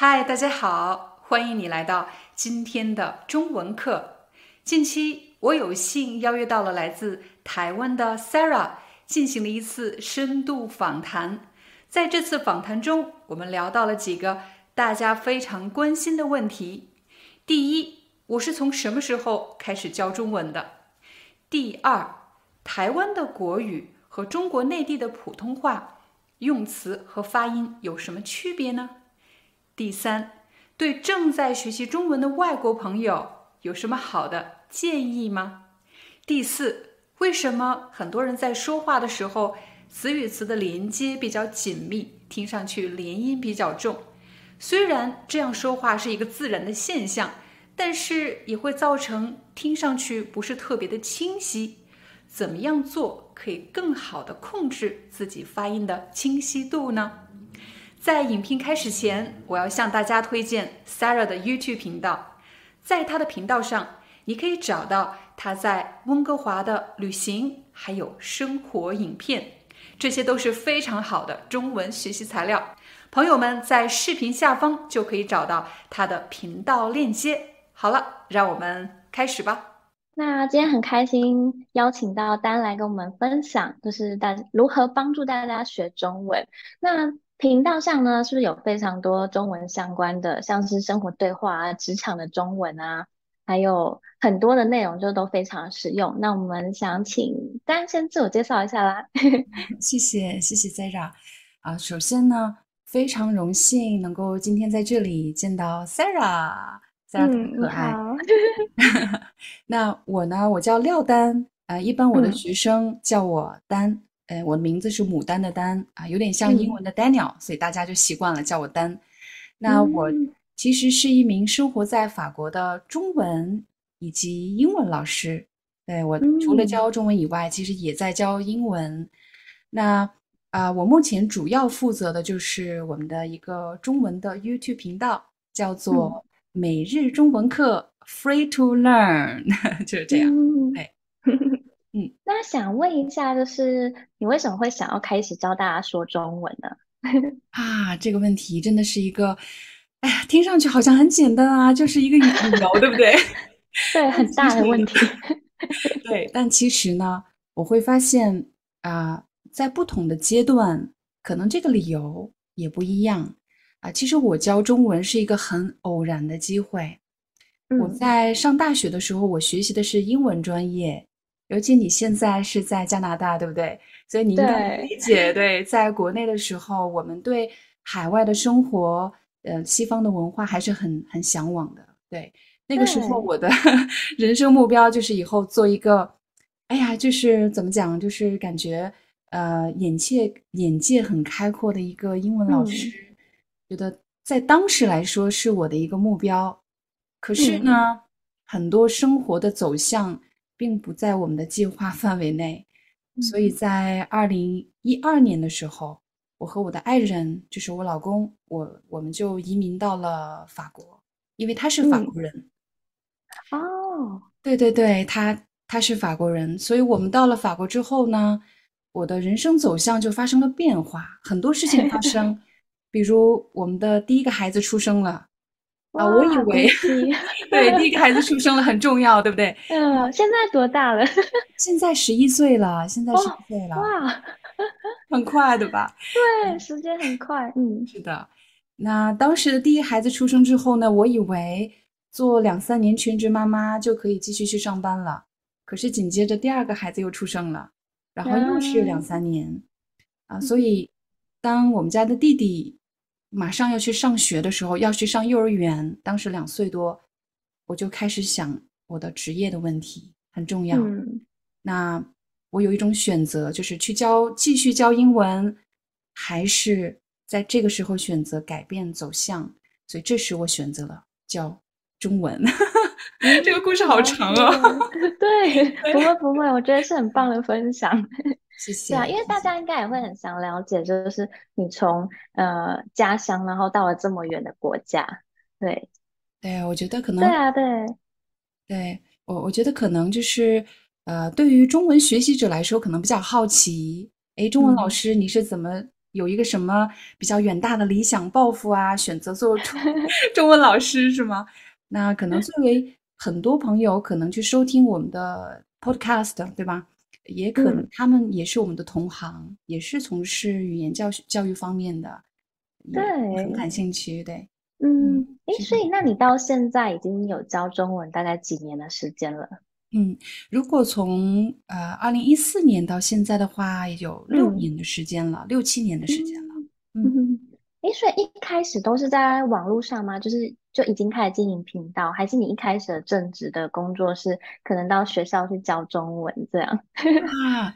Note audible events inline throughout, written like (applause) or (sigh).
嗨，大家好，欢迎你来到今天的中文课。近期我有幸邀约到了来自台湾的 Sarah，进行了一次深度访谈。在这次访谈中，我们聊到了几个大家非常关心的问题：第一，我是从什么时候开始教中文的？第二，台湾的国语和中国内地的普通话用词和发音有什么区别呢？第三，对正在学习中文的外国朋友有什么好的建议吗？第四，为什么很多人在说话的时候词与词的连接比较紧密，听上去连音比较重？虽然这样说话是一个自然的现象，但是也会造成听上去不是特别的清晰。怎么样做可以更好的控制自己发音的清晰度呢？在影片开始前，我要向大家推荐 Sarah 的 YouTube 频道。在她的频道上，你可以找到她在温哥华的旅行，还有生活影片，这些都是非常好的中文学习材料。朋友们在视频下方就可以找到她的频道链接。好了，让我们开始吧。那今天很开心邀请到丹来跟我们分享，就是大如何帮助大家学中文。那频道上呢，是不是有非常多中文相关的，像是生活对话啊、职场的中文啊，还有很多的内容就都非常实用。那我们想请丹先自我介绍一下啦。(laughs) 谢谢，谢谢 Sarah 啊。首先呢，非常荣幸能够今天在这里见到 Sarah，Sarah 很可爱。(laughs) 那我呢，我叫廖丹啊，一般我的学生叫我丹。呃，我的名字是牡丹的丹啊，有点像英文的 Daniel，所以大家就习惯了叫我丹。那我其实是一名生活在法国的中文以及英文老师。对我除了教中文以外，其实也在教英文。那啊，我目前主要负责的就是我们的一个中文的 YouTube 频道，叫做每日中文课 Free to Learn，(laughs) 就是这样。对。嗯，那想问一下，就是你为什么会想要开始教大家说中文呢？(laughs) 啊，这个问题真的是一个，哎呀，听上去好像很简单啊，就是一个理由，(laughs) 对不对？(laughs) 对，很大的问题。对，但其实呢，我会发现啊，在不同的阶段，可能这个理由也不一样啊。其实我教中文是一个很偶然的机会。我在上大学的时候，我学习的是英文专业。尤其你现在是在加拿大，对不对？所以你应该理解，对，在国内的时候，我们对海外的生活，呃，西方的文化还是很很向往的。对，那个时候我的 (laughs) 人生目标就是以后做一个，哎呀，就是怎么讲，就是感觉呃，眼界眼界很开阔的一个英文老师，觉得在当时来说是我的一个目标。可是呢，很多生活的走向。并不在我们的计划范围内，所以在二零一二年的时候，我和我的爱人，就是我老公，我我们就移民到了法国，因为他是法国人。哦，对对对，他他是法国人，所以我们到了法国之后呢，我的人生走向就发生了变化，很多事情发生，(laughs) 比如我们的第一个孩子出生了。啊，我以为 (laughs) 对第一个孩子出生了很重要，对不对？(laughs) 嗯，现在多大了？(laughs) 现在十一岁了，现在十一岁了，哇，很快的吧？对，时间很快，嗯，是的。那当时的第一孩子出生之后呢，我以为做两三年全职妈妈就可以继续去上班了，可是紧接着第二个孩子又出生了，然后又是两三年啊，所以当我们家的弟弟。马上要去上学的时候，要去上幼儿园，当时两岁多，我就开始想我的职业的问题很重要。那我有一种选择，就是去教继续教英文，还是在这个时候选择改变走向，所以这时我选择了教中文。(laughs) 这个故事好长哦。(laughs) 对，(laughs) 不会不会，我觉得是很棒的分享。谢谢。对啊，因为大家应该也会很想了解，就是你从呃家乡，然后到了这么远的国家。对，对，我觉得可能。对啊，对。对我，我觉得可能就是呃，对于中文学习者来说，可能比较好奇。哎，中文老师，你是怎么有一个什么比较远大的理想抱负啊？选择做中 (laughs) 中文老师是吗？那可能 (laughs) 作为很多朋友可能去收听我们的 podcast，对吧？也可能他们也是我们的同行，也是从事语言教学教育方面的，对，很感兴趣，对，嗯，哎，所以那你到现在已经有教中文大概几年的时间了？嗯，如果从呃二零一四年到现在的话，也有六年的时间了，六七年的时间了。嗯，哎，所以一开始都是在网络上吗？就是就已经开始经营频道，还是你一开始的正职的工作是可能到学校去教中文这样？(laughs) 啊，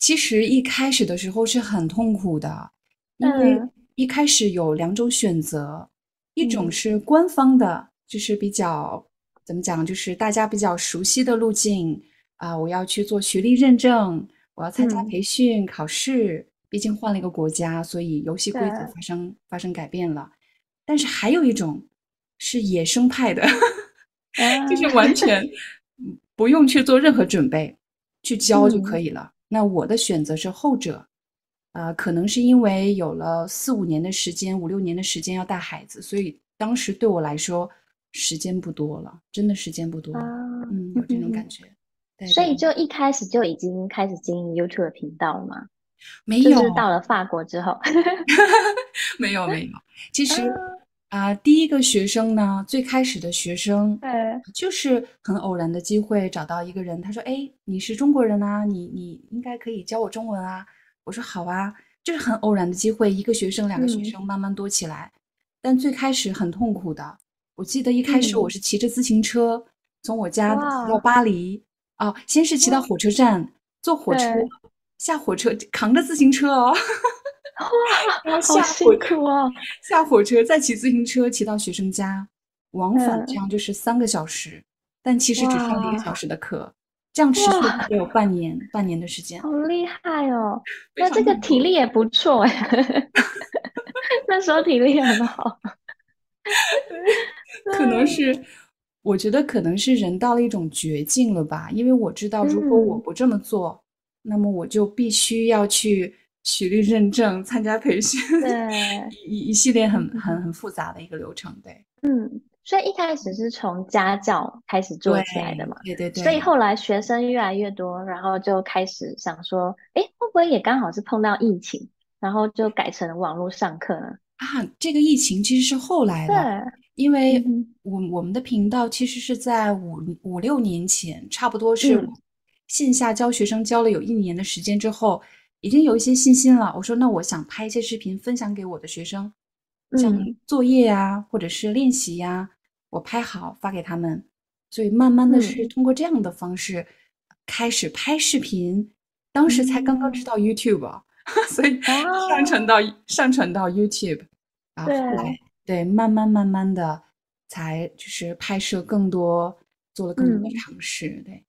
其实一开始的时候是很痛苦的，因为一开始有两种选择，一种是官方的，就是比较。怎么讲？就是大家比较熟悉的路径啊，我要去做学历认证，我要参加培训考试。毕竟换了一个国家，所以游戏规则发生发生改变了。但是还有一种是野生派的，(laughs) 就是完全 (laughs) 不用去做任何准备，去教就可以了。那我的选择是后者，呃，可能是因为有了四五年的时间，五六年的时间要带孩子，所以当时对我来说。时间不多了，真的时间不多，嗯，有这种感觉。所以就一开始就已经开始经营 YouTube 频道了吗？没有，到了法国之后，(laughs) 没有没有。其实啊，第一个学生呢，最开始的学生，对，就是很偶然的机会找到一个人，他说：“哎，你是中国人啊，你你应该可以教我中文啊。”我说：“好啊。”就是很偶然的机会，一个学生、两个学生慢慢多起来，但最开始很痛苦的。我记得一开始我是骑着自行车从我家到巴黎，哦，先是骑到火车站，坐火车，下火车扛着自行车哦，(laughs) 哇，好辛苦啊！(laughs) 下火车再骑自行车骑到学生家，往返这样就是三个小时，但其实只上了一个小时的课，这样持续了有半年，半年的时间，好厉害哦！那这个体力也不错哎，(laughs) 那时候体力很好。可能是，我觉得可能是人到了一种绝境了吧。因为我知道，如果我不这么做，那么我就必须要去学历认证、参加培训，对，(laughs) 一一系列很很很复杂的一个流程。对，嗯，所以一开始是从家教开始做起来的嘛，对对对。所以后来学生越来越多，然后就开始想说，哎，会不会也刚好是碰到疫情，然后就改成网络上课呢？啊，这个疫情其实是后来的，因为我我们的频道其实是在五五六年前，差不多是线下教学生教了有一年的时间之后，已经有一些信心了。我说，那我想拍一些视频分享给我的学生，像作业呀，或者是练习呀，我拍好发给他们。所以慢慢的是通过这样的方式开始拍视频，当时才刚刚知道 YouTube。(laughs) 所以上传到上传到 YouTube，然后后来对慢慢慢慢的才就是拍摄更多，做了更多的尝试，对，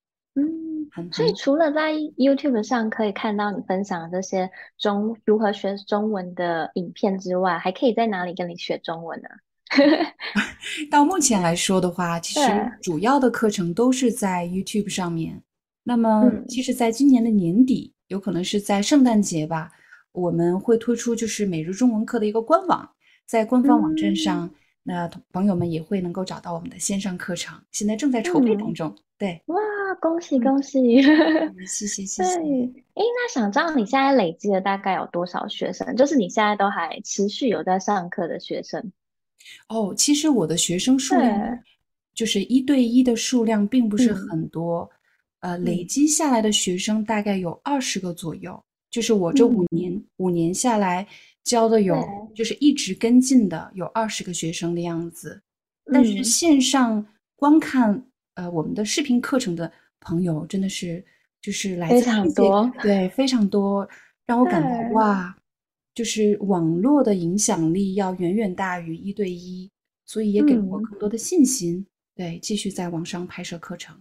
嗯，所以除了在 YouTube 上可以看到你分享的这些中如何学中文的影片之外，还可以在哪里跟你学中文呢？(laughs) 到目前来说的话，其实主要的课程都是在 YouTube 上面。那么，其实在今年的年底。有可能是在圣诞节吧，我们会推出就是每日中文课的一个官网，在官方网站上，那朋友们也会能够找到我们的线上课程，现在正在筹备当中。对，哇，恭喜恭喜！谢 (laughs) 谢谢谢。哎，那想知道你现在累积了大概有多少学生？就是你现在都还持续有在上课的学生？哦，其实我的学生数量就是一对一的数量并不是很多。呃，累积下来的学生大概有二十个左右，就是我这五年五年下来教的有，就是一直跟进的有二十个学生的样子。但是线上观看呃我们的视频课程的朋友真的是就是来自很多，对，非常多，让我感到哇，就是网络的影响力要远远大于一对一。所以也给了我更多的信心，对，继续在网上拍摄课程。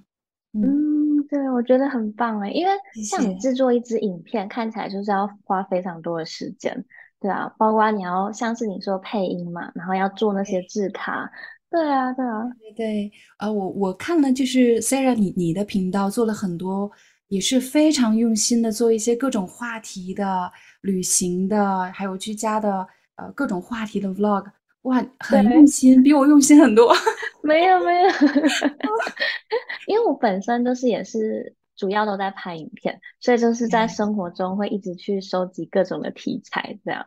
嗯，对，我觉得很棒哎，因为像你制作一支影片，看起来就是要花非常多的时间，对啊，包括你要像是你说配音嘛，然后要做那些字卡，对啊，对啊，对对，呃，我我看了，就是 Sarah，你你的频道做了很多，也是非常用心的做一些各种话题的、旅行的，还有居家的，呃，各种话题的 Vlog。哇，很用心，比我用心很多。没 (laughs) 有没有，(laughs) 因为我本身就是也是主要都在拍影片，所以就是在生活中会一直去收集各种的题材，这样。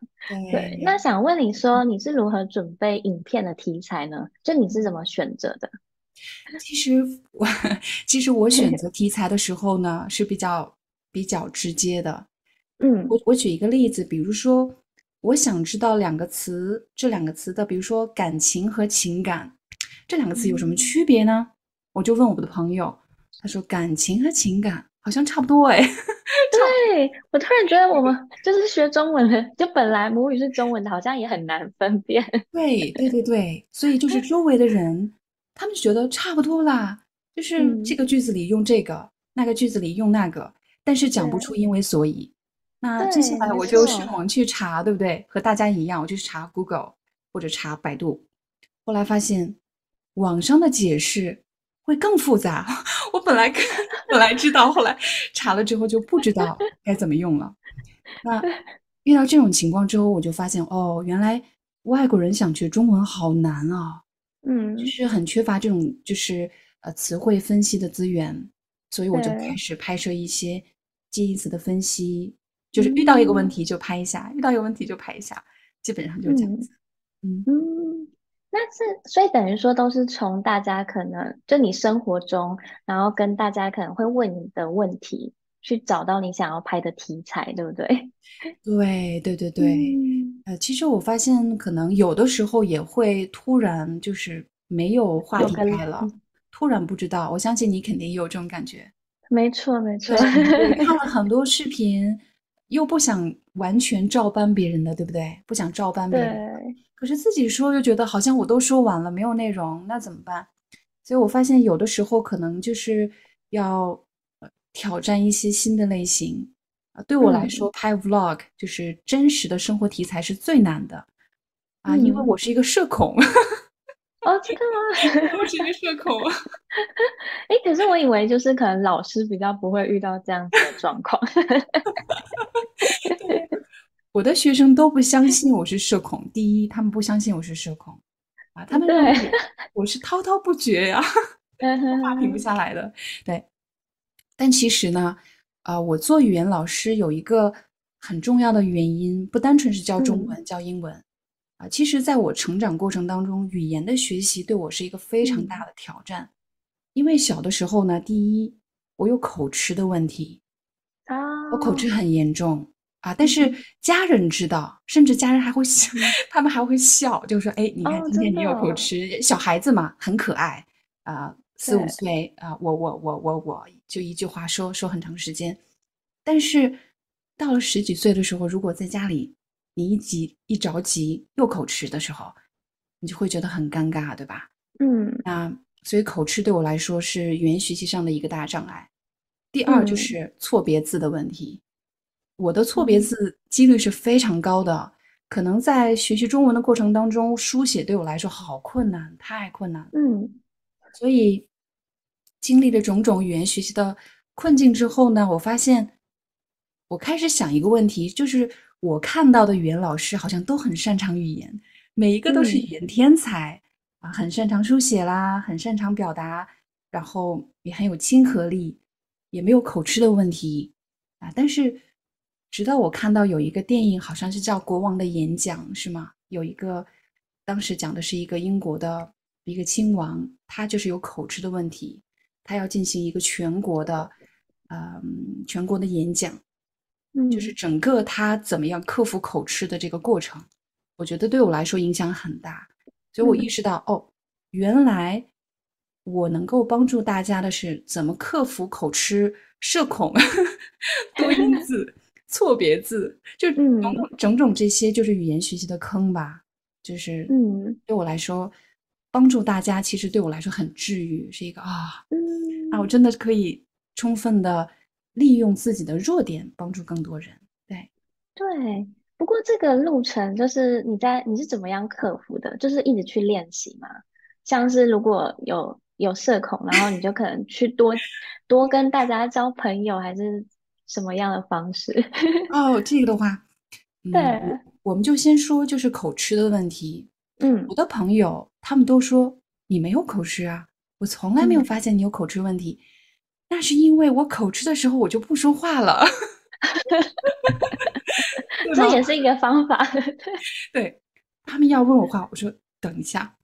对。那想问你说，你是如何准备影片的题材呢？就你是怎么选择的？(laughs) 其实我其实我选择 (laughs) 题材的时候呢，是比较比较直接的。嗯，我我举一个例子，比如说。我想知道两个词，这两个词的，比如说感情和情感，这两个词有什么区别呢？我就问我的朋友，他说感情和情感好像差不多哎。(laughs) 对我突然觉得我们就是学中文的，就本来母语是中文的，好像也很难分辨。对对对对，所以就是周围的人，他们觉得差不多啦，就是这个句子里用这个，那个句子里用那个，但是讲不出因为所以。那接下来我就上网去查，对不对？和大家一样，我就查 Google 或者查百度。后来发现网上的解释会更复杂。(laughs) 我本来本来知道，后来查了之后就不知道该怎么用了。那遇到这种情况之后，我就发现哦，原来外国人想学中文好难啊。嗯，就是很缺乏这种就是呃词汇分析的资源，所以我就开始拍摄一些介词的分析。就是遇到一个问题就拍一下，遇到一个问题就拍一下，基本上就是这样子。嗯嗯，那是所以等于说都是从大家可能就你生活中，然后跟大家可能会问你的问题，去找到你想要拍的题材，对不对？(laughs) 对对对对。呃，其实我发现可能有的时候也会突然就是没有话题拍了，突然不知道。我相信你肯定也有这种感觉。没错没错，(laughs) 看了很多视频。又不想完全照搬别人的，对不对？不想照搬别人，可是自己说又觉得好像我都说完了，没有内容，那怎么办？所以我发现有的时候可能就是要挑战一些新的类型啊。对我来说，拍 vlog 就是真实的生活题材是最难的啊，因为我是一个社恐。哦，真的吗？(laughs) 我是一个社恐。(laughs) 哎，可是我以为就是可能老师比较不会遇到这样子的状况。(laughs) 我的学生都不相信我是社恐。第一，他们不相信我是社恐啊，他们认为我是滔滔不绝呀，(laughs) 话停不下来的。对，但其实呢，啊，我做语言老师有一个很重要的原因，不单纯是教中文、教英文啊。其实，在我成长过程当中，语言的学习对我是一个非常大的挑战。因为小的时候呢，第一，我有口吃的问题，啊，我口吃很严重啊。但是家人知道，甚至家人还会笑，(laughs) 他们还会笑，就说：“哎，你看今天你有口吃，小孩子嘛，很可爱啊，四五岁啊，我我我我我就一句话说说很长时间。但是到了十几岁的时候，如果在家里，你一急一着急又口吃的时候，你就会觉得很尴尬，对吧？嗯，那所以口吃对我来说是语言学习上的一个大障碍。第二就是错别字的问题，我的错别字几率是非常高的，可能在学习中文的过程当中，书写对我来说好困难，太困难。嗯，所以经历了种种语言学习的困境之后呢，我发现我开始想一个问题，就是。我看到的语言老师好像都很擅长语言，每一个都是语言天才啊，很擅长书写啦，很擅长表达，然后也很有亲和力，也没有口吃的问题啊。但是，直到我看到有一个电影，好像是叫《国王的演讲》，是吗？有一个当时讲的是一个英国的一个亲王，他就是有口吃的问题，他要进行一个全国的，嗯，全国的演讲。就是整个他怎么样克服口吃的这个过程，我觉得对我来说影响很大，所以我意识到哦，原来我能够帮助大家的是怎么克服口吃、社恐、(laughs) 多音字、错别字，就种种种种这些就是语言学习的坑吧。就是嗯，对我来说，帮助大家，其实对我来说很治愈，是一个啊，嗯啊，我真的可以充分的利用自己的弱点，帮助更多人。对，对。不过这个路程就是你在你是怎么样克服的？就是一直去练习嘛？像是如果有有社恐，然后你就可能去多多跟大家交朋友，还是什么样的方式？(laughs) 哦，这个的话，嗯，对，我我们就先说就是口吃的问题。嗯我的朋友他们都说你没有口吃啊，我从来没有嗯发现你有口吃问题。那是因为我口吃的时候我就不说话了，(laughs) 这也是一个方法。(laughs) 对他们要问我话，我说等一下，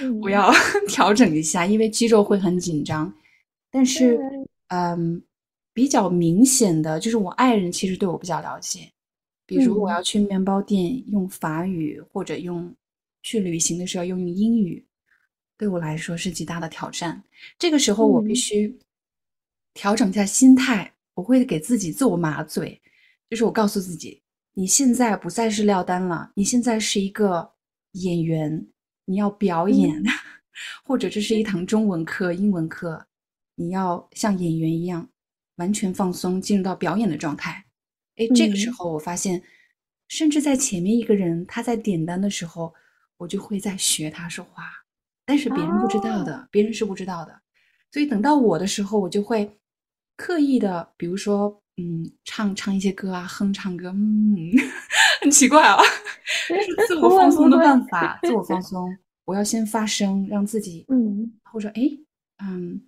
嗯，我要调整一下，因为肌肉会很紧张。但是对，嗯，比较明显的就是我爱人其实对我比较了解，比如我嗯。要去面包店用法语，或者用去旅行的时候要用英语，对我来说是极大的挑战。这个时候我必嗯。须调整一下心态，我会给自己自我麻醉，就是我告诉自己，你现在不再是廖丹了，你现在是一个演员，你要表演，嗯。或者这是一堂中文课、英文课，你要像演员一样完全放松，进入到表演的状态。哎，这个时嗯候我发现，甚至在前面一个人他在点单的时候，我就会在学他说话，但是别人不知道的，别人是不知道的。所以等到我的时候，我就会刻意的，比如说，嗯，唱唱一些歌啊，哼唱歌，嗯，(laughs) 很奇怪啊，(laughs) 这是自我放松的办法，自我放松。我要先发声，让自己，嗯或者哎，嗯，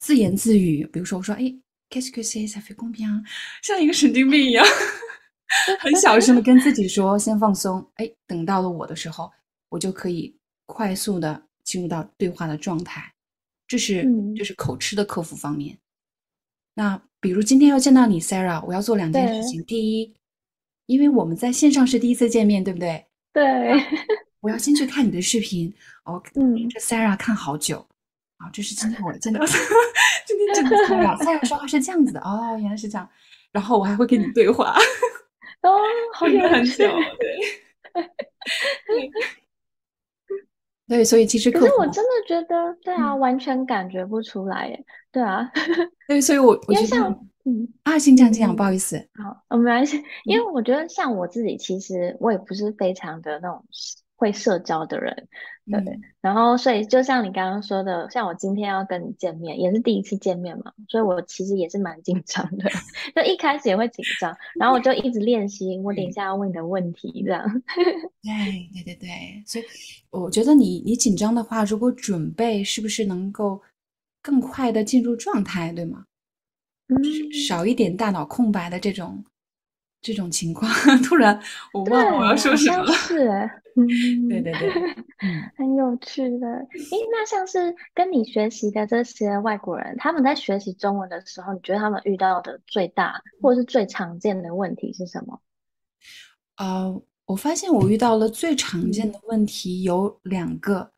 自言自语，比如说我说，哎，qu'est-ce que c'est ça fait combien？(laughs) 像一个神经病一样，(laughs) 很小声的跟自己说，先放松。哎，等到了我的时候，我就可以快速的进入到对话的状态。这是嗯这是口吃的克服方面。那比如今天要见到你，Sarah，我要做两件事情。第一，因为我们在线上是第一次见面，对不对？对，我要先去看你的视频。哦，嗯这 Sarah 看好久啊，这是今天我真的，(laughs) 今天见到 Sarah，Sarah 说话是这样子的哦，原来是这样。然后我还会跟你对话，哦，好有趣真的很久，对，(laughs) 对，所以其实可，是我真的觉得，对啊，嗯完全感觉不出来耶。对啊，对，所以我 (laughs) 因为像嗯，啊，先这样这样不好意思，好，呃没关系，因为我觉得像我自己，其实我也不是非常的那种会社交的人，对。嗯然后，所以就像你刚刚说的，像我今天要跟你见面，也是第一次见面嘛，所以我其实也是蛮紧张的，(laughs) 就一开始也会紧张，然后我就一直练习，我等一下要问你的问题，这样。(laughs) 对对对对，所以我觉得你你紧张的话，如果准备，是不是能够更快的进入状态，对吗？嗯，少一点大脑空白的这种这种情况。(laughs) 突然我忘了我要说什么了。是哎，嗯，(laughs) 对对对，嗯。(laughs) 很有趣的。诶，那像是跟你学习的这些外国人，他们在学习中文的时候，你觉得他们遇到的最大或者是最常见的问题是什么？呃，我发现我遇到了最常见嗯的问题有两个。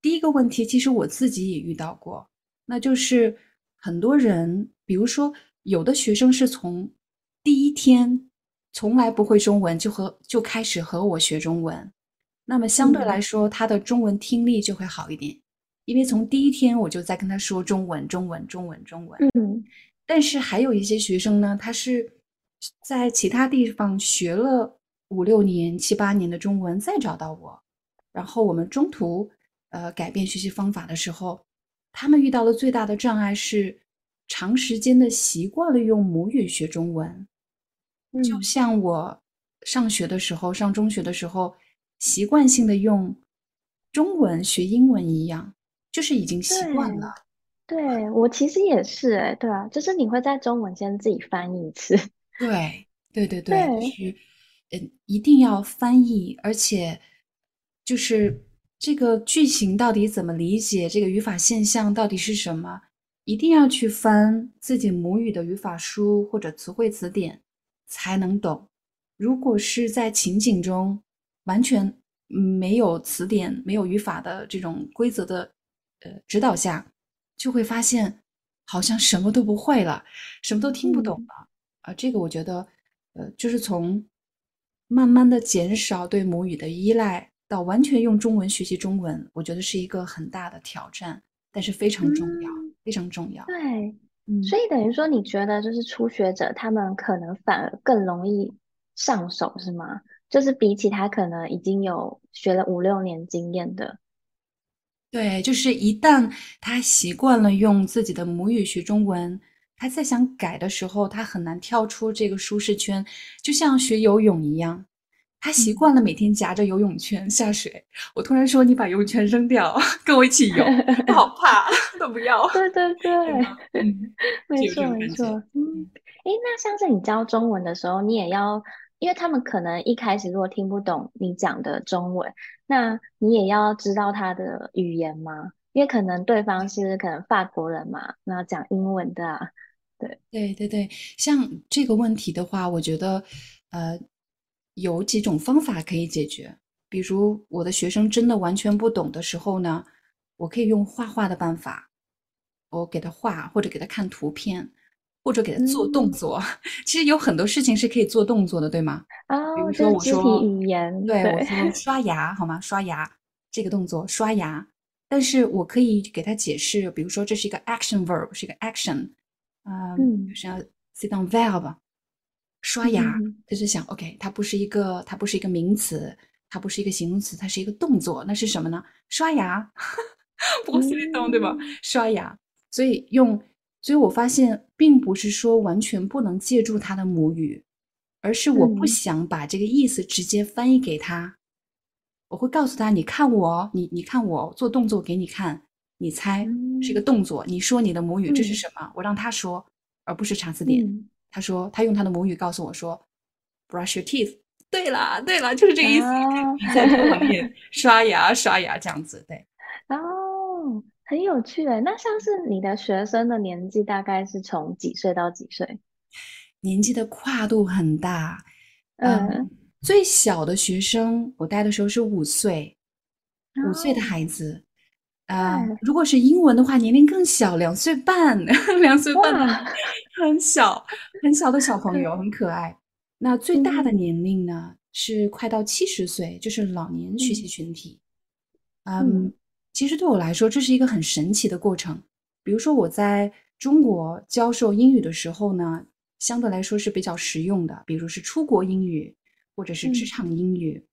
第一个问题，其实我自己也遇到过，那就是很多人，比如说有的学生是从第一天从来不会中文就和就开始和我学中文，那么相对来嗯。说，他的中文听力就会好一点，因为从第一天我就在跟他说中文，中文，中文，中文。嗯。但是还有一些学生呢，他是在其他地方学了五六年、七八年的中文，再找到我，然后我们中途呃改变学习方法的时候，他们遇到的最大的障碍是长时间的习惯了用母语学中文，就嗯。像我上学的时候、上中学的时候，习惯性的用中文学英文一样，就是已经习惯了。对，我其实也是哎，对啊，就是你会在中文先自己翻译一次，对对对对，就对是嗯，一定要翻译，而且就是这个句型到底怎么理解，这个语法现象到底是什么，一定要去翻自己母语的语法书或者词汇词典才能懂。如果是在情景中完全嗯没有词典、没有语法的这种规则的呃指导下，就会发现好像什么都不会了，什么都听不懂嗯了。啊，这个我觉得，呃，就是从慢慢的减少对母语的依赖，到完全用中文学习中文，我觉得是一个很大的挑战，但是非常重要，非常重要。对，所以等于说，你觉得就是初学者他们可能反而更容易上手，是吗？就是比起他可能已经有学了五六年经验的。对，就是一旦他习惯了用自己的母语学中文，他再想改的时候，他很难跳出这个舒适圈，就像学游泳一样。他习惯了每天夹着游泳圈下水，我突然说你把游泳圈扔掉，跟我一起游，我好 (laughs) 怕，(laughs) 都不要。对对对，嗯，没错没错。嗯，诶，那像是你教中文的时候，你也要，因为他们可能一开始如果听不懂你讲的中文，那你也要知道他的语言吗？因为可能对方是可能法国人嘛，那讲英文的，对对对对，像这个问题的话，我觉得，呃。有几种方法可以解决，比如我的学生真的完全不懂的时候呢，我可以用画画的办法，我给他画，或者给他看图片，或者给他做动作。其实有很多事情是可以做动作的，对吗？啊，比如说我说语言，对我说 (laughs) 刷牙好吗？刷牙这个动作刷牙，但是我可以给他解释，比如说这是一个 action verb，是一个 action，嗯，就是要 sit down verb。刷牙，他就想，OK，它不是一个，它不是一个名词，它不是一个形容词，它是一个动作，那是什么呢？刷牙，(laughs) 不是动，对吧？刷牙，所以用，所以我发现，并不是说完全不能借助他的母语，而是我不想把这个意思直接翻译给他，我会告诉他，你看我，你你看我做动作给你看，你猜是一个动作，你说你的母语这是什么？我让他说，而不是查字典。他说，他用他的母语告诉我说，“brush your teeth。”对啦，对啦，就是这个意思。在旁边刷牙，刷牙这样子。对。(laughs) 哦，很有趣诶。那像是你的学生的年纪大概是从几岁到几岁？年纪的跨度很大。嗯。最小的学生我带的时候是五岁，五岁的孩子。啊，如果是英文的话，年龄更小，两岁半，(laughs) 两岁半，很小很小的小朋友，(laughs) 很可爱。那最大的年龄呢，是快到七十岁，就是老年学习群体。嗯，其实对我来说，这是一个很神奇的过程。比如说我在中国教授英语的时候呢，相对来说是比较实用的，比如是出国英语或者是职场英语，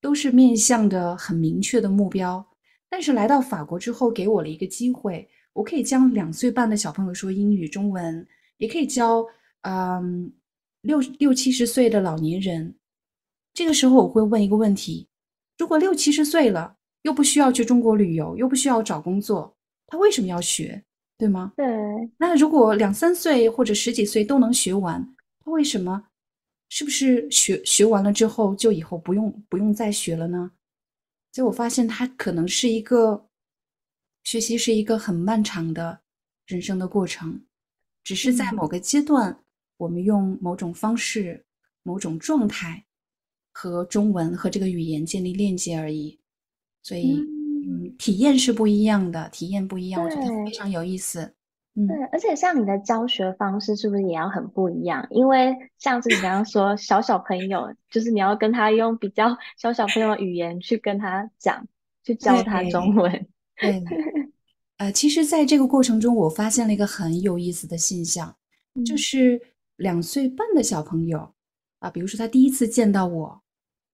都是面向的很明确的目标。但是来到法国之后，给我了一个机会，我可以教两岁半的小朋友说英语、中文，也可以教嗯六六七十岁的老年人。这个时候我会问一个问题：如果六七十岁了，又不需要去中国旅游，又不需要找工作，他为什么要学？对吗？对。那如果两三岁或者十几岁都能学完，他为什么？是不是学学完了之后就以后不用不用再学了呢？所以我发现，他可能是一个学习，是一个很漫长的人生的过程。只是在某个阶段，我们用某种方式、某种状态和中文和这个语言建立链接而已。所以，嗯，体验是不一样的，体验不一样，我觉得非常有意思。对，而且像你的教学方式是不是也要很不一样？因为像是你刚刚说 (laughs) 小小朋友，就是你要跟他用比较小小朋友的语言去跟他讲，去教他中文。对，(laughs) 呃，其实在这个过程中，我发现了一个很有意思的现象，就是两岁半的小朋友啊，比如说他第一次见到我，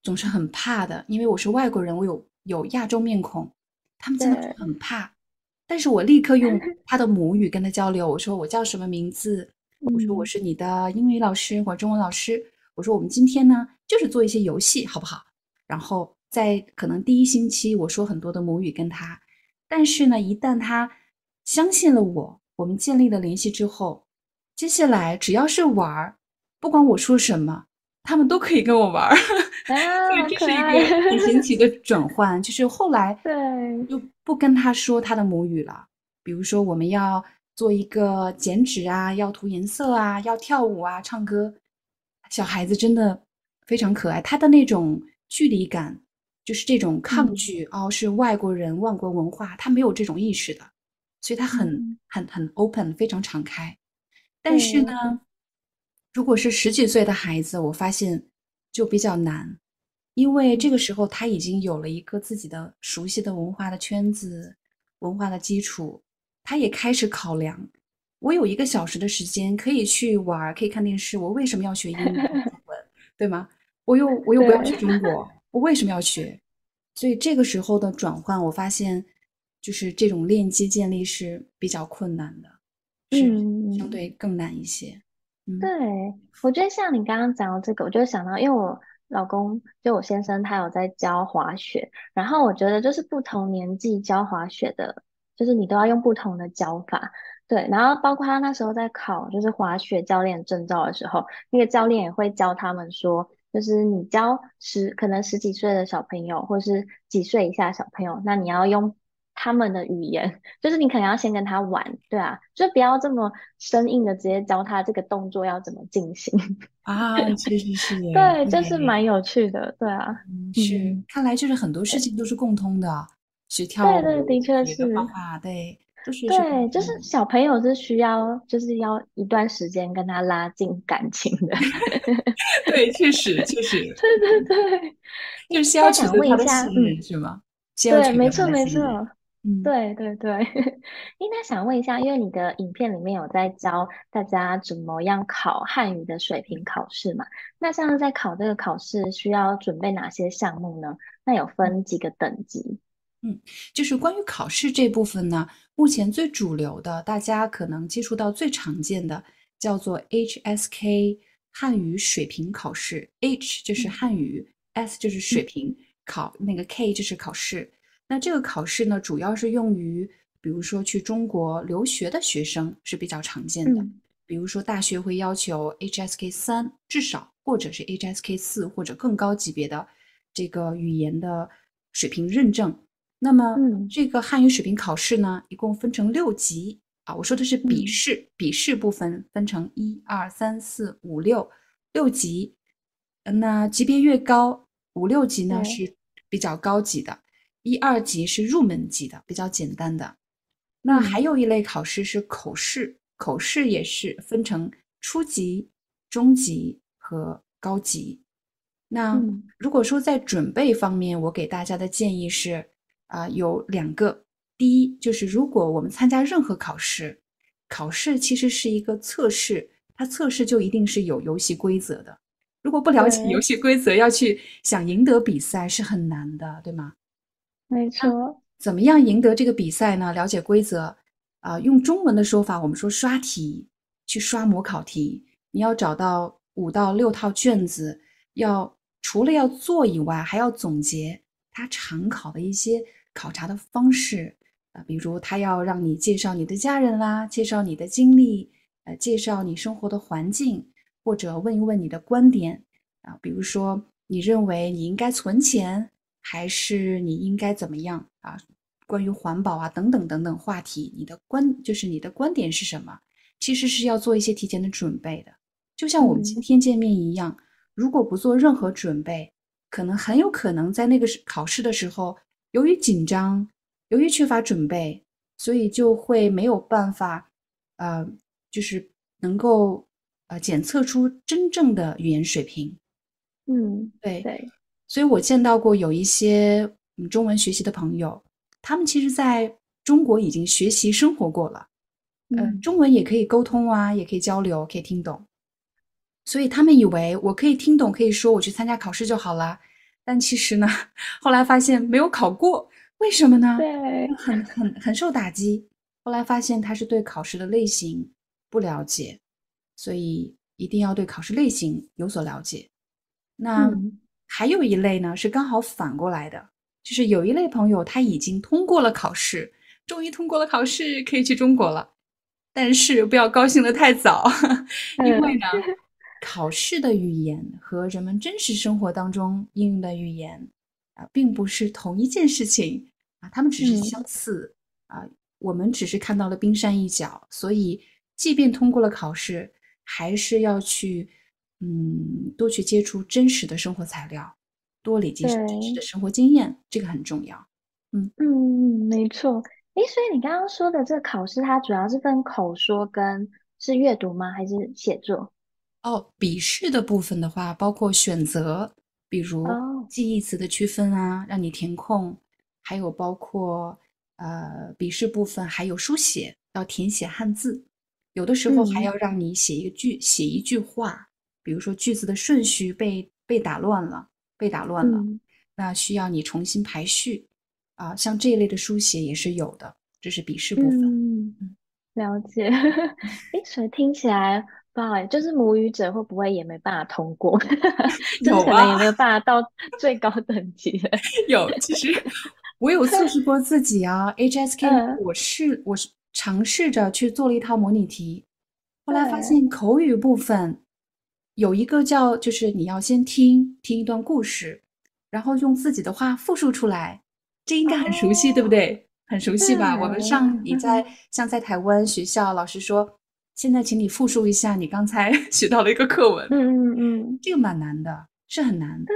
总是很怕的，因为我是外国人，我有有亚洲面孔，他们真的很怕。但是我立刻用 (laughs) 他的母语跟他交流，我说我叫什么名字？我说我是你的英语老师或中文老师。我说我们今天呢，就是做一些游戏，好不好？然后在可能第一星期，我说很多的母语跟他，但是呢，一旦他相信了我，我们建立了联系之后，接下来只要是玩儿，不管我说什么，他们都可以跟我玩儿。(laughs) 所以这是一个很神奇的 (laughs) 转换，就是后来对就不跟他说他的母语了。比如说我们要做一个剪纸啊，要涂颜色啊，要跳舞啊，唱歌，小孩子真的非常可爱。他的那种距离感，就是这种抗拒哦，是外国人，外国文化，他没有这种意识的，所以他很很很 open，非常敞开。但是呢，如果是十几岁的孩子，我发现。就比较难，因为这个时候他已经有了一个自己的熟悉的文化的圈子、文化的基础，他也开始考量：我有一个小时的时间可以去玩，可以看电视，我为什么要学英语、中文，(laughs) 对吗？我又我又不要去中国，(laughs) 我为什么要学？所以这个时候的转换，我发现就是这种链接建立是比较困难的，是相对更难一些。对，我觉得像你刚刚讲的这个，我就想到，因为我老公就我先生他有在教滑雪，然后我觉得就是不同年纪教滑雪的，就是你都要用不同的教法。对，然后包括他那时候在考就是滑雪教练证照的时候，那个教练也会教他们说。就是你教十可能十几岁的小朋友，或是几岁以下小朋友，那你要用他们的语言，(laughs) 就是你可能要先跟他玩，对啊，就不要这么生硬的直接教他这个动作要怎么进行啊，(laughs) 确实是，对，就是蛮有趣的，对啊，是，看来就是很多事情都是共通的，学跳舞，对对，的确是，对，就是。对，就是小朋友是需要，就是要一段时间跟他拉近感情的。(laughs) 对，确实，确实。对对对，就是先要取得他的信任，是吗？对，没错没错。嗯，对对对。应该 (laughs) 想问一下，因为你的影片里面有在教大家怎么样考汉语的水平考试嘛？那像在考这个考试，需要准备哪些项目呢？那有分几个等级？嗯，就是关于考试这部分呢，目前最主流的，大家可能接触到最常见的叫做 HSK 汉语水平考试，H 就是汉语，S 就是水平考，那个 K 就是考试。那这个考试呢，主要是用于，比如说去中国留学的学生是比较常见的，比如说大学会要求 HSK 三至少，或者是 HSK 四或者更高级别的这个语言的水平认证。那么，这个汉语水平考试呢，一共分成六级啊。我说的是笔试，笔试部分分成一二三四五六六级。那级别越高，五六级呢是比较高级的，一二级是入门级的，比较简单的。那还有一类考试是口试，口试也是分成初级、中级和高级。那如果说在准备方面，我给大家的建议是。啊，有两个。第一，就是如果我们参加任何考试，考试其实是一个测试，它测试就一定是有游戏规则的。如果不了解游戏规则，要去想赢得比赛是很难的，对吗？没错。怎么样赢得这个比赛呢？了解规则啊，用中文的说法，我们说刷题，去刷模考题。你要找到五到六套卷子，要除了要做以外，还要总结它常考的一些。考察的方式啊，比如他要让你介绍你的家人啦，介绍你的经历，呃，介绍你生活的环境，或者问一问你的观点啊，比如说你认为你应该存钱，还是你应该怎么样啊？关于环保啊等等等等话题，你的观就是你的观点是什么？其实是要做一些提前的准备的，就像我们今天见面一样，如果不做任何准备，可能很有可能在那个考试的时候。由于紧张，由于缺乏准备，所以就会没有办法，呃，就是能够呃检测出真正的语言水平。嗯，对对。所以我见到过有一些中文学习的朋友，他们其实在中国已经学习生活过了，嗯，中文也可以沟通啊，也可以交流，可以听懂。所以他们以为我可以听懂，可以说，我去参加考试就好了。但其实呢，(laughs) 后来发现没有考过，为什么呢？对，很很很受打击。后来发现他是对考试的类型不了解，所以一定要对考试类型有所了解。那还有一类呢，是刚好反过来的，就是有一类朋友他已经通过了考试，终于通过了考试，可以去中国了。但是不要高兴的太早，(laughs) 因为呢。考试的语言和人们真实生活当中应用的语言啊，并不是同一件事情啊，他们只是相似啊，我们只是看到了冰山一角，所以即便通过了考试，还是要去嗯多去接触真实的生活材料，多累积真实的生活经验，这个很重要。嗯嗯，没错。诶，所以你刚刚说的这个考试，它主要是分口说跟是阅读吗？还是写作？哦，笔试的部分的话，包括选择，比如记忆词的区分啊，让你填空，还有包括呃笔试部分，还有书写要填写汉字，有的时候还要让你写一个句，写一句话，比如说句子的顺序被被打乱了，被打乱了，那需要你重新排序啊，像这一类的书写也是有的，这是笔试部分。嗯，了解。(laughs) 哎，所以听起来。不好就是母语者会不会也没办法通过？(laughs) 就可能也没有办法到 (laughs) 最高等级的。有，其实我有测试过自己啊，HSK，我是我是尝试着去做了一套模拟题，后来发现口语部分有一个叫，就是你要先听听一段故事，然后用自己的话复述出来，这应该很熟悉，对不对？很熟悉吧？我们上你在像在台湾学校，老师说。现在，请你复述一下你刚才 (laughs) 学到了一个课文。嗯嗯嗯，这个蛮难的，是很难。对，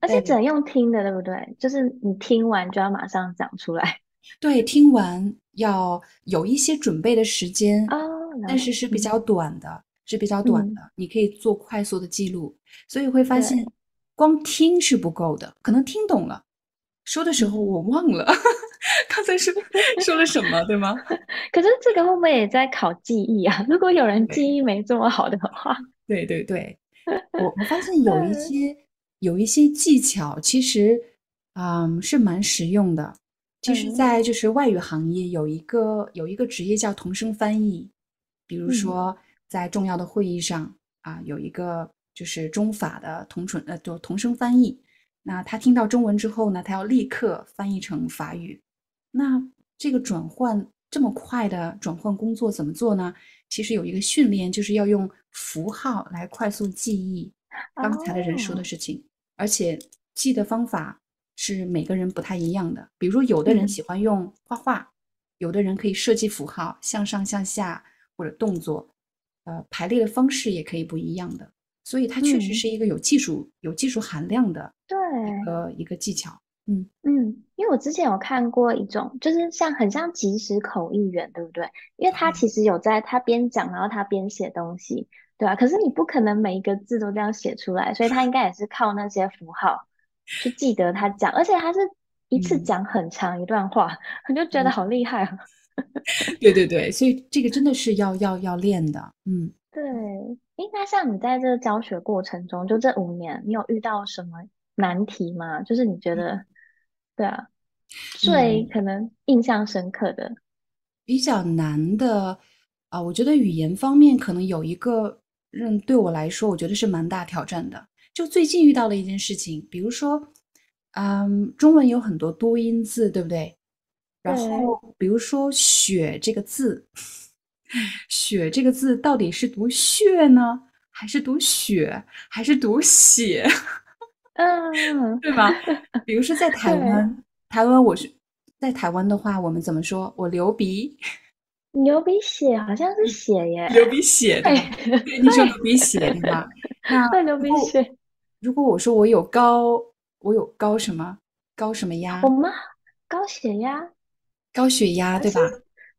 而且只能用听的，对不对？就是你听完就要马上讲出来。(laughs) 对，听完要有一些准备的时间哦，但是是比较短的，是比较短的。你可以做快速的记录，所以会发现光听是不够的，可能听懂了，说的时候我忘了。(laughs) 刚才是说了什么，对吗？(laughs) 可是这个会不会也在考记忆啊？如果有人记忆没这么好的话，(laughs) 对对对，我我发现有一些有一些技巧，其实嗯是蛮实用的。其实，在就是外语行业有一个有一个职业叫同声翻译，比如说在重要的会议上啊，有一个就是中法的同纯呃，就同声翻译。那他听到中文之后呢，他要立刻翻译成法语。那这个转换这么快的转换工作怎么做呢？其实有一个训练，就是要用符号来快速记忆刚才的人说的事情，而且记的方法是每个人不太一样的。比如有的人喜欢用画画，有的人可以设计符号，向上、向下或者动作，呃，排列的方式也可以不一样的。所以它确实是一个有技术、有技术含量的对一个一个技巧。嗯嗯，因为我之前有看过一种，就是像很像即时口译员，对不对？因为他其实有在他边讲，然后他边写东西，对吧？可是你不可能每一个字都这样写出来，所以他应该也是靠那些符号去记得他讲，而且他是一次讲很长一段话，我 (laughs) 就觉得好厉害啊！(laughs) 对对对，所以这个真的是要要要练的，嗯，对。应该像你在这个教学过程中，就这五年，你有遇到什么难题吗？就是你觉得？对啊，最可能印象深刻的、比较难的啊，我觉得语言方面可能有一个，嗯，对我来说，我觉得是蛮大挑战的。就最近遇到了一件事情，比如说，嗯，中文有很多多音字，对不对？然后，比如说“雪”这个字，“雪”这个字到底是读“血”呢，还是读“血”，还是读“血”？嗯，对吧？(laughs) 比如说在台湾，台湾我是在台湾的话，我们怎么说？我流鼻，流鼻血好像是血耶，流鼻血，对，你说流鼻血对吧？那流鼻血。如果我说我有高，我有高什么？高什么压？我们高血压，高血压对吧？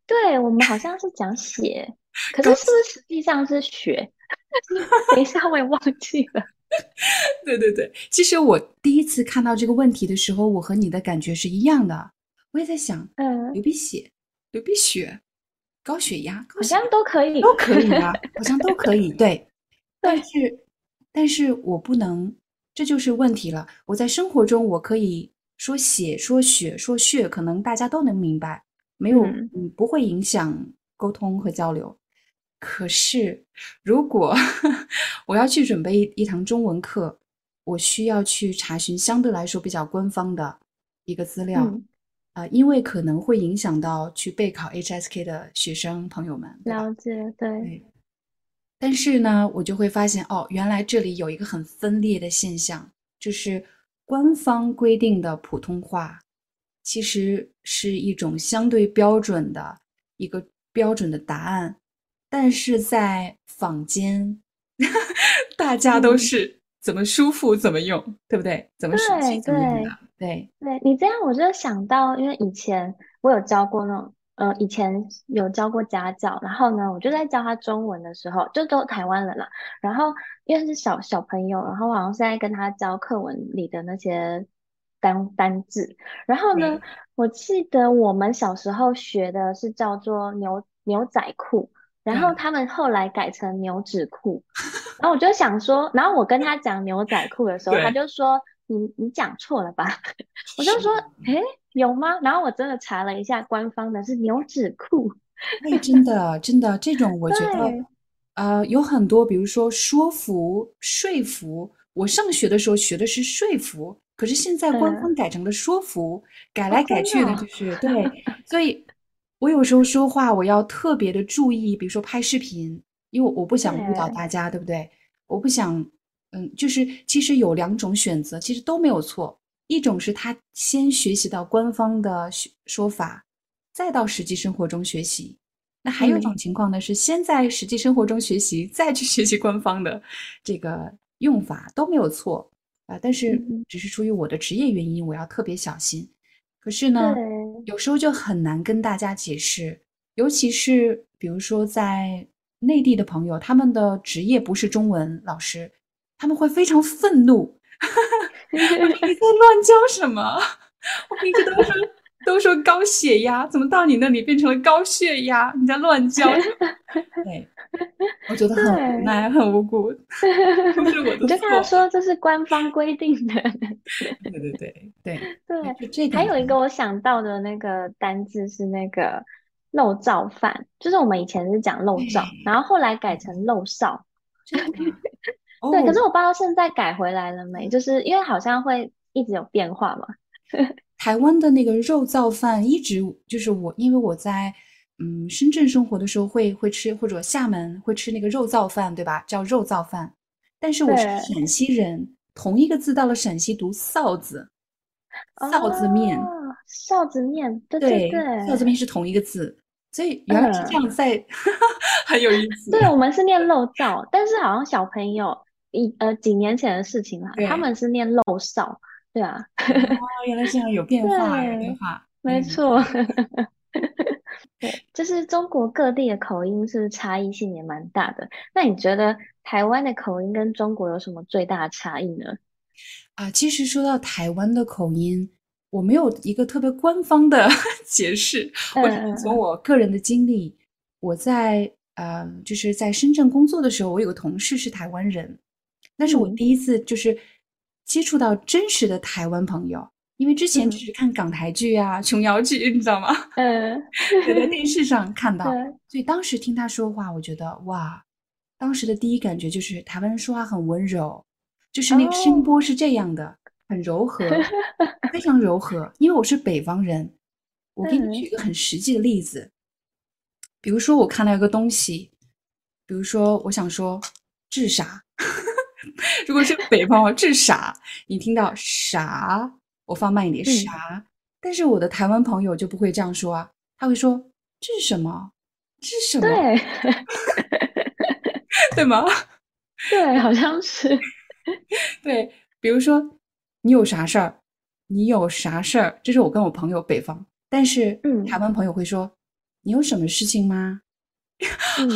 对，我们好像是讲血，(laughs) 可是是不是实际上是血？(laughs) 等一下，我也忘记了。(laughs) 对对对，其实我第一次看到这个问题的时候，我和你的感觉是一样的。我也在想，嗯，流鼻血、流鼻血、高血压，好像都可以，都可以啊，好像都可以。对，但是，但是我不能，这就是问题了。我在生活中，我可以说血、说血、说血，可能大家都能明白，没有，嗯，不会影响沟通和交流。可是，如果 (laughs) 我要去准备一一堂中文课，我需要去查询相对来说比较官方的一个资料，啊，因为可能会影响到去备考 HSK 的学生朋友们。了解，对。但是呢，我就会发现，哦，原来这里有一个很分裂的现象，就是官方规定的普通话，其实是一种相对标准的一个标准的答案。但是在坊间，(laughs) 大家都是怎么舒服怎么用，对不对？怎么舒服怎么用的。对对，你这样我就想到，因为以前我有教过那种呃，以前有教过家教，然后呢，我就在教他中文的时候，就都台湾人啦。然后因为是小小朋友，然后好像是在跟他教课文里的那些单单字。然后呢，我记得我们小时候学的是叫做牛牛仔裤，然后他们后来改成牛仔裤。然后我就想说，然后我跟他讲牛仔裤的时候，他就说。你你讲错了吧？(laughs) 我就说，哎，有吗？然后我真的查了一下，官方的是牛仔裤。哎，真的真的，这种 (laughs) 我觉得，呃，有很多，比如说说服、说服。我上学的时候学的是说服，可是现在官方改成了说服，改来改去的就是对。所以，我有时候说话我要特别的注意，比如说拍视频，因为我不想误导大家，对不对？我不想。嗯，就是其实有两种选择，其实都没有错。一种是他先学习到官方的说法，再到实际生活中学习。那还有一种情况呢，是先在实际生活中学习，再去学习官方的这个用法，都没有错啊。但是只是出于我的职业原因，我要特别小心。可是呢，有时候就很难跟大家解释，尤其是比如说在内地的朋友，他们的职业不是中文老师。他们会非常愤怒，(laughs) 你在乱教什么？我平时都说都说高血压，怎么到你那里变成了高血压？你在乱教？(laughs) 对，我觉得很无奈，很无辜，(laughs) 不是我的错。你就跟他说这是官方规定的。对对对对对，这还有一个我想到的那个单字是那个漏灶饭，就是我们以前是讲漏灶，然后后来改成漏哨。对，可是我不知道现在改回来了没，就是因为好像会一直有变化嘛。(laughs) 台湾的那个肉燥饭一直就是我，因为我在嗯深圳生活的时候会会吃，或者厦门会吃那个肉燥饭，对吧？叫肉燥饭。但是我是陕西人，同一个字到了陕西读臊子，臊子面，臊子面，对对对，臊子面是同一个字。所以原来是这样，在 (laughs) 很有意思。对，我们是念肉燥，但是好像小朋友。一呃几年前的事情了，他们是念漏少，对啊。哦，原来这样有变化，有变化，没错。(laughs) 对，就是中国各地的口音是差异性也蛮大的。那你觉得台湾的口音跟中国有什么最大的差异呢？啊，其实说到台湾的口音，我没有一个特别官方的 (laughs) 解释。我从我个人的经历，我在呃就是在深圳工作的时候，我有个同事是台湾人。那是我第一次就是接触到真实的台湾朋友，因为之前只是看港台剧啊、琼瑶剧，你知道吗？嗯，在电视上看到，所以当时听他说话，我觉得哇，当时的第一感觉就是台湾人说话很温柔，就是那个声波是这样的，很柔和，非常柔和。因为我是北方人，我给你举一个很实际的例子，比如说我看到一个东西，比如说我想说治啥。(laughs) 如果是北方话，这是啥，你听到啥，我放慢一点，啥。但是我的台湾朋友就不会这样说啊，他会说这是什么？这是什么？对，(laughs) 对吗？(laughs) 对，好像是。对，比如说你有啥事儿？你有啥事儿？这是我跟我朋友北方，但是台湾朋友会说你有什么事情吗？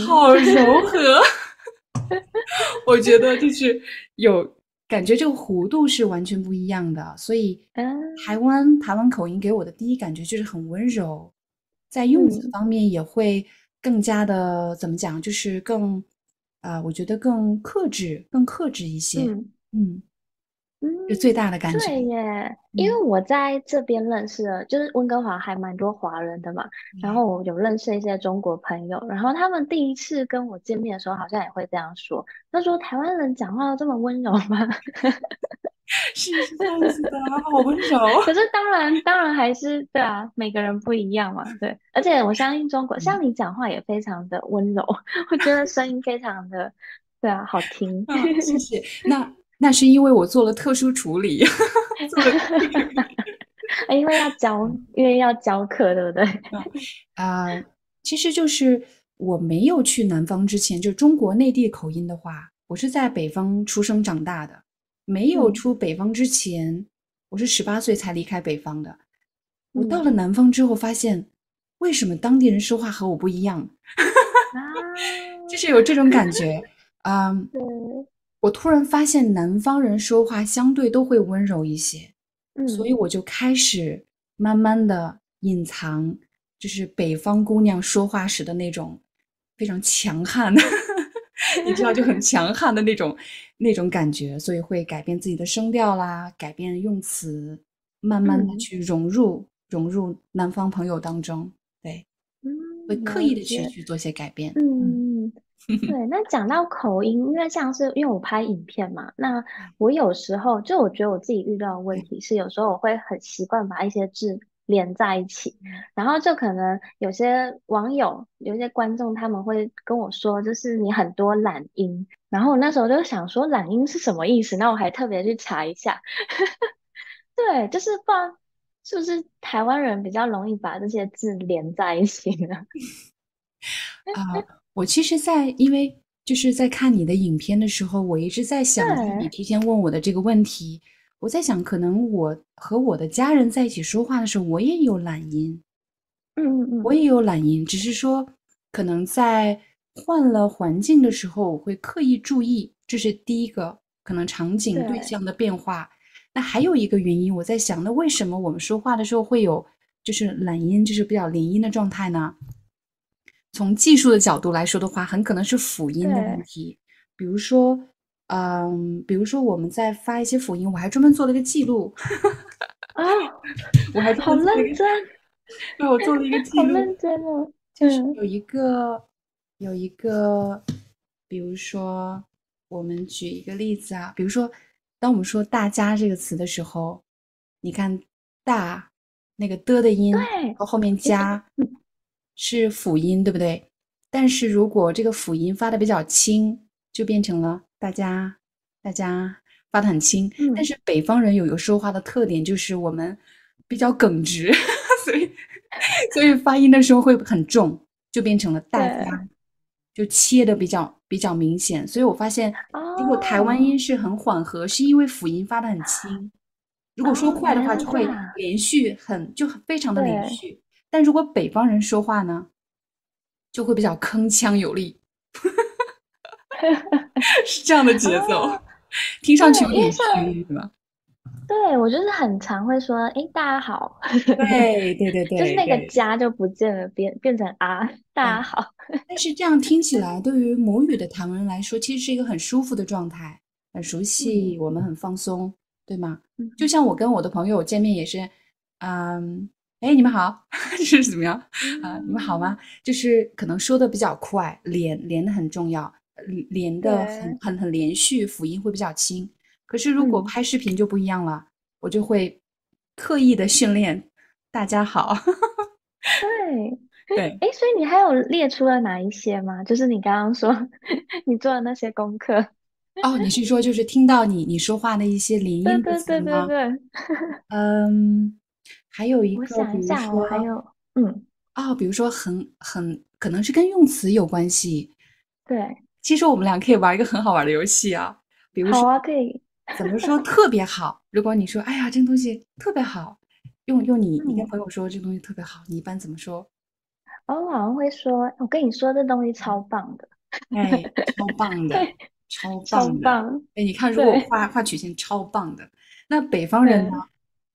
好柔和。我觉得就是有感觉，这个弧度是完全不一样的。所以，台湾台湾口音给我的第一感觉就是很温柔，在用词方面也会更加的怎么讲，就是更啊，我觉得更克制，更克制一些。嗯。是最大的感觉。对耶，因为我在这边认识了，就是温哥华还蛮多华人的嘛，然后我有认识一些中国朋友，然后他们第一次跟我见面的时候，好像也会这样说，他说台湾人讲话这么温柔吗？(laughs) 是是这样子的，好温柔。可是当然当然还是对啊，每个人不一样嘛，对。而且我相信中国，像你讲话也非常的温柔，(laughs) 我觉得声音非常的对啊，好听。谢谢。(laughs) 那。那是因为我做了特殊处理，因为要教，因为要教课，对不对？啊，其实就是我没有去南方之前，就中国内地口音的话，我是在北方出生长大的。没有出北方之前，我是十八岁才离开北方的。我到了南方之后，发现为什么当地人说话和我不一样？啊，(laughs) 就是有这种感觉。(laughs) 嗯，对，我突然发现南方人说话相对都会温柔一些，嗯，所以我就开始慢慢的隐藏，就是北方姑娘说话时的那种非常强悍的，(laughs) 你知道就很 (laughs) 强悍的那种那种感觉，所以会改变自己的声调啦，改变用词，慢慢的嗯。去融入融入南方朋友当中，对，嗯，会刻意的去去做些改变。嗯，对。那讲到口音，因为像是因为我拍影片嘛，那我有时候就我觉得我自己遇到的问题是，有时候我会很习惯把一些字连在一起，然后就可能有些网友、有些观众他们会跟我说，就是你很多懒音，然后我那时候就想说懒音是什么意思，那我还特别去查一下，(laughs) 对，就是不知道是不是台湾人比较容易把这些字连在一起呢？啊、(laughs) 我其实在，因为就是在看你的影片的时候，我一直在想，你提前问我的这个问题，我在想，可能我和我的家人在一起说话的时候，我也有懒音，嗯嗯嗯，我也有懒音，只是说可能在换了环境的时候，我会刻意注意，这是第一个可能场景对对象的变化。那还有一个原因，我在想，那为什么我们说话的时候会有就是懒音，就是比较连音的状态呢？从技术的角度来说的话，很可能是辅音的问题。比如说，嗯，比如说我们在发一些辅音，我还专门做了一个记录，啊，我还好门做了一个，认真，对，我做了一个记录，好认真哦。嗯就是有一个有一个，比如说，我们举一个例子啊，比如说，当我们说“大家”这个词的时候，你看“大”那个的的音，对和后面加嗯是辅音，对不对？但是如果这个辅音发的比较轻，就变成了“大家”，大家发的很轻。嗯但是北方人有一个说话的特点，就是我们比较耿直，(laughs) 所以所以发音的时候会很重，就变成了大对家，就切的比较比较明显。所以我发现，如果台湾哦音是很缓和，是因为辅音发的很轻。如果说哦快的话，就会连续很就很非常的连续。但如果北方人说话呢，就会比较铿锵有力，(laughs) 是这样的节奏，哦听上去有点虚，对吧？对我就是很常会说，哎，大家好，对对对对，就是那个家就不见了，变变成啊，大家好。但是这样听起来，(laughs) 对于母语的台湾人来说，其实是一个很舒服的状态，很熟悉，我们很放松，对吗？嗯就像我跟我的朋友见面也是，嗯，哎，你们好，(laughs) 是怎么样啊？你们好吗？就是可能说的比较快，连连的很重要，呃连的很很很连续，辅音会比较轻。可是如果嗯拍视频就不一样了，我就会刻意的训练，大家好，对，对。哎，所以你还有列出了哪一些吗？就是你刚刚说 (laughs) 你做的那些功课。哦，你是说就是听到你你说话的一些连音的对对词吗？对对，嗯，还有一我个，比如想一下，我还说，有，嗯，哦，比如说很很可能是跟用词有关系。对，其实我们俩可以玩一个很好玩的游戏啊，比如说好啊，可以，怎么说特别好。如果你说，哎呀，这个东西特别好，用用你你跟嗯朋友说这个东西特别好，你一般怎么说？哦，我好像会说，我跟你说这东西超棒的，(laughs) 哎，超棒的，超超棒的。棒，哎，你看，如果我画画曲线超棒的，那北方人呢？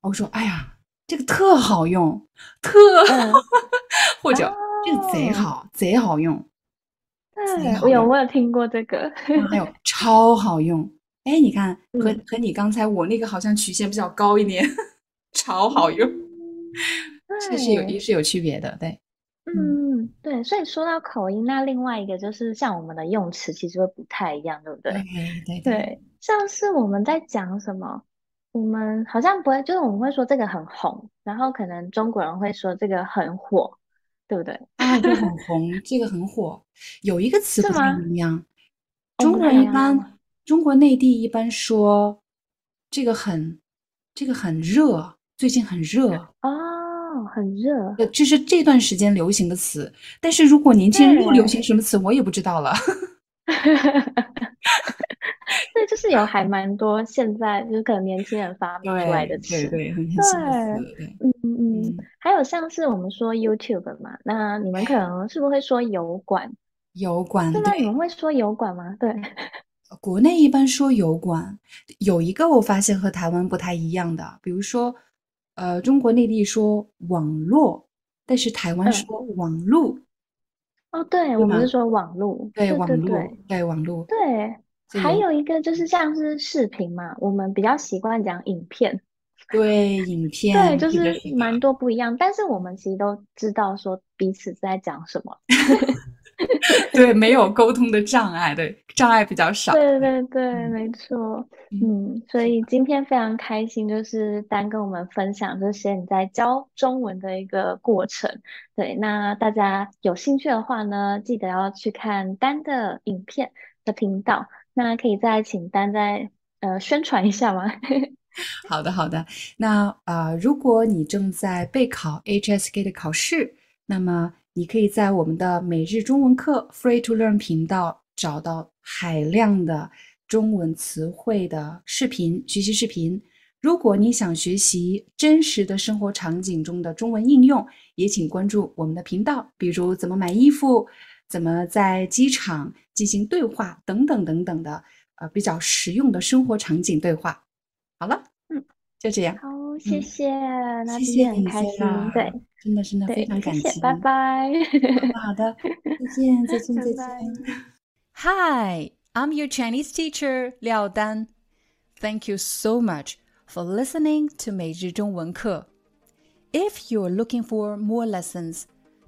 我说，哎呀，这个特好用，特，嗯，或者这个贼哦好，贼好用，贼对，我有我有听过这个，还有？超好用。哎，你看和嗯。和你刚才我那个好像曲线比较高一点，超好用，这是有一，是有区别的，对，嗯，嗯，对，所以说到口音，那另外一个就是像我们的用词其实会不太一样，对不对？对？对对，对，像是我们在讲什么，我们好像不会，就是我们会说这个很红，然后可能中国人会说这个很火，对不对？啊，这个很 (laughs) 红，这个很火。有一个词不太？一样，哦，中国人一般，吗？中国内地一般说这个很，这个很热，最近很热。哦，很热，呃，这是这段时间流行的词，但是如果年轻人又流行，什么词，我也不知道了。(laughs) (laughs) 对，就是有还蛮多现在就是可能年轻人发明出来的词，对嗯嗯嗯，还有像是我们说 YouTube 嘛，那你们可能是不是会说油管？油管，对，你们会说油管吗？对，国内一般说油管，有一个我发现和台湾不太一样的，比如说，呃，中国内地说网络，但是台湾说网路。哦，对，我们是说网路，对网路，对网路，对，还有一个就是像是视频嘛，我们比较习惯讲影片，对，影片，(laughs) 对，就是蛮多不一样，但是我们其实都知道说彼此在讲什么。(laughs) 对，没有沟通的障碍，对，障碍比较少。对对对，没错。嗯，所以今天非常开心，就是丹跟我们分享这些你在教中文的一个过程。对，那大家有兴趣的话呢，记得要去看丹的影片的频道。那可以再请丹再呃宣传一下吗？(laughs) 好的，好的。那啊，如果你正在备考 HSK 的考试，那么。你可以在我们的每日中文课 Free to Learn 频道找到海量的中文词汇的视频学习视频。如果你想学习真实的生活场景中的中文应用，也请关注我们的频道，比如怎么买衣服、怎么在机场进行对话等等等等的呃比较实用的生活场景对话。好了，嗯，就这样。好，谢谢，那今天很开心，对。真的真的非常感谢，拜拜。好的，再见再见再见。Hi, I'm your Chinese teacher Liao Dan. Thank you so much for listening to 每日中文课. If you're looking for more lessons,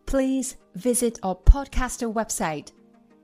please visit our podcaster website.